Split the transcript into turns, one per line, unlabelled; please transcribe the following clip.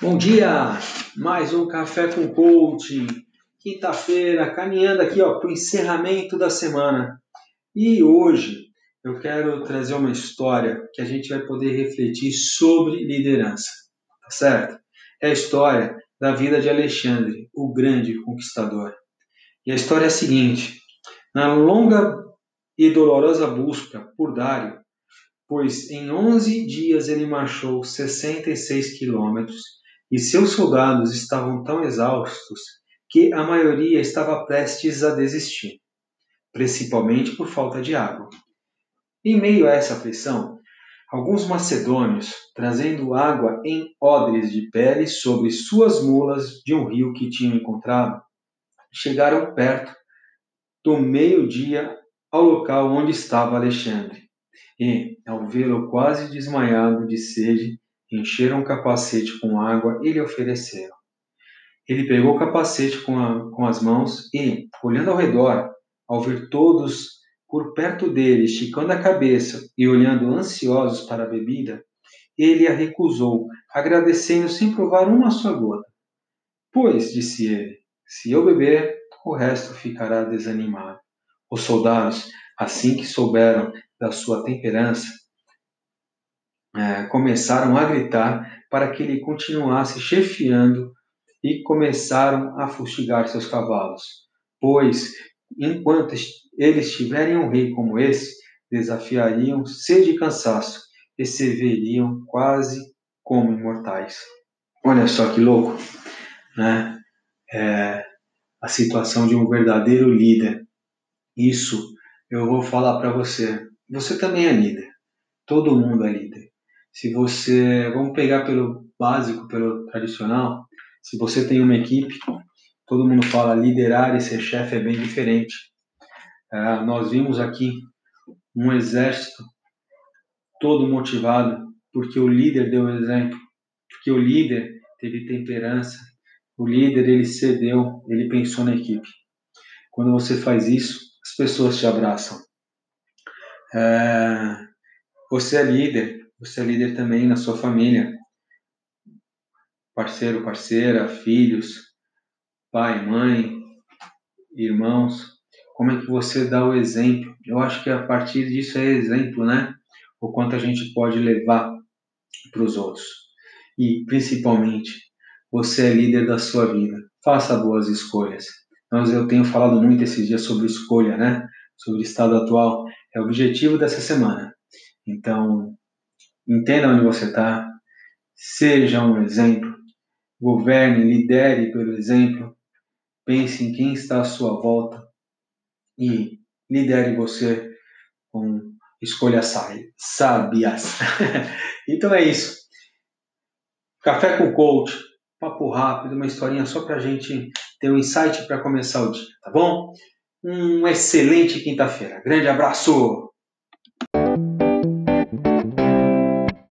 Bom dia! Mais um Café com Coach. Quinta-feira, caminhando aqui para o encerramento da semana. E hoje eu quero trazer uma história que a gente vai poder refletir sobre liderança. Tá certo? É a história da vida de Alexandre, o grande conquistador. E a história é a seguinte: na longa e dolorosa busca por Dário, pois em 11 dias ele marchou 66 quilômetros e seus soldados estavam tão exaustos que a maioria estava prestes a desistir, principalmente por falta de água. Em meio a essa pressão, alguns macedônios, trazendo água em odres de pele sobre suas mulas de um rio que tinham encontrado, chegaram perto do meio-dia ao local onde estava Alexandre. E, ao vê-lo quase desmaiado de sede, encheram o capacete com água e lhe ofereceram. Ele pegou o capacete com, a, com as mãos e, olhando ao redor, ao ver todos por perto dele, esticando a cabeça e olhando ansiosos para a bebida, ele a recusou, agradecendo sem provar uma só gota. Pois, disse ele, se eu beber, o resto ficará desanimado. Os soldados, assim que souberam da sua temperança, é, começaram a gritar para que ele continuasse chefiando e começaram a fustigar seus cavalos. Pois, enquanto eles tiverem um rei como esse, desafiariam sede e cansaço e se veriam quase como imortais. Olha só que louco, né? É a situação de um verdadeiro líder. Isso eu vou falar para você. Você também é líder. Todo mundo é líder. Se você, vamos pegar pelo básico, pelo tradicional, se você tem uma equipe, todo mundo fala liderar e ser chefe é bem diferente. É, nós vimos aqui um exército todo motivado porque o líder deu exemplo, porque o líder teve temperança, o líder ele cedeu, ele pensou na equipe. Quando você faz isso, as pessoas te abraçam. É, você é líder, você é líder também na sua família. Parceiro, parceira, filhos, pai, mãe, irmãos. Como é que você dá o exemplo? Eu acho que a partir disso é exemplo, né? O quanto a gente pode levar para os outros. E, principalmente, você é líder da sua vida. Faça boas escolhas. Nós, eu tenho falado muito esses dias sobre escolha, né? Sobre o estado atual. É o objetivo dessa semana. Então, Entenda onde você está. Seja um exemplo. Governe, lidere pelo exemplo. Pense em quem está à sua volta e lidere você com escolhas sábias. então é isso. Café com coach, papo rápido, uma historinha só para a gente ter um insight para começar o dia, tá bom? Um excelente quinta-feira. Grande abraço!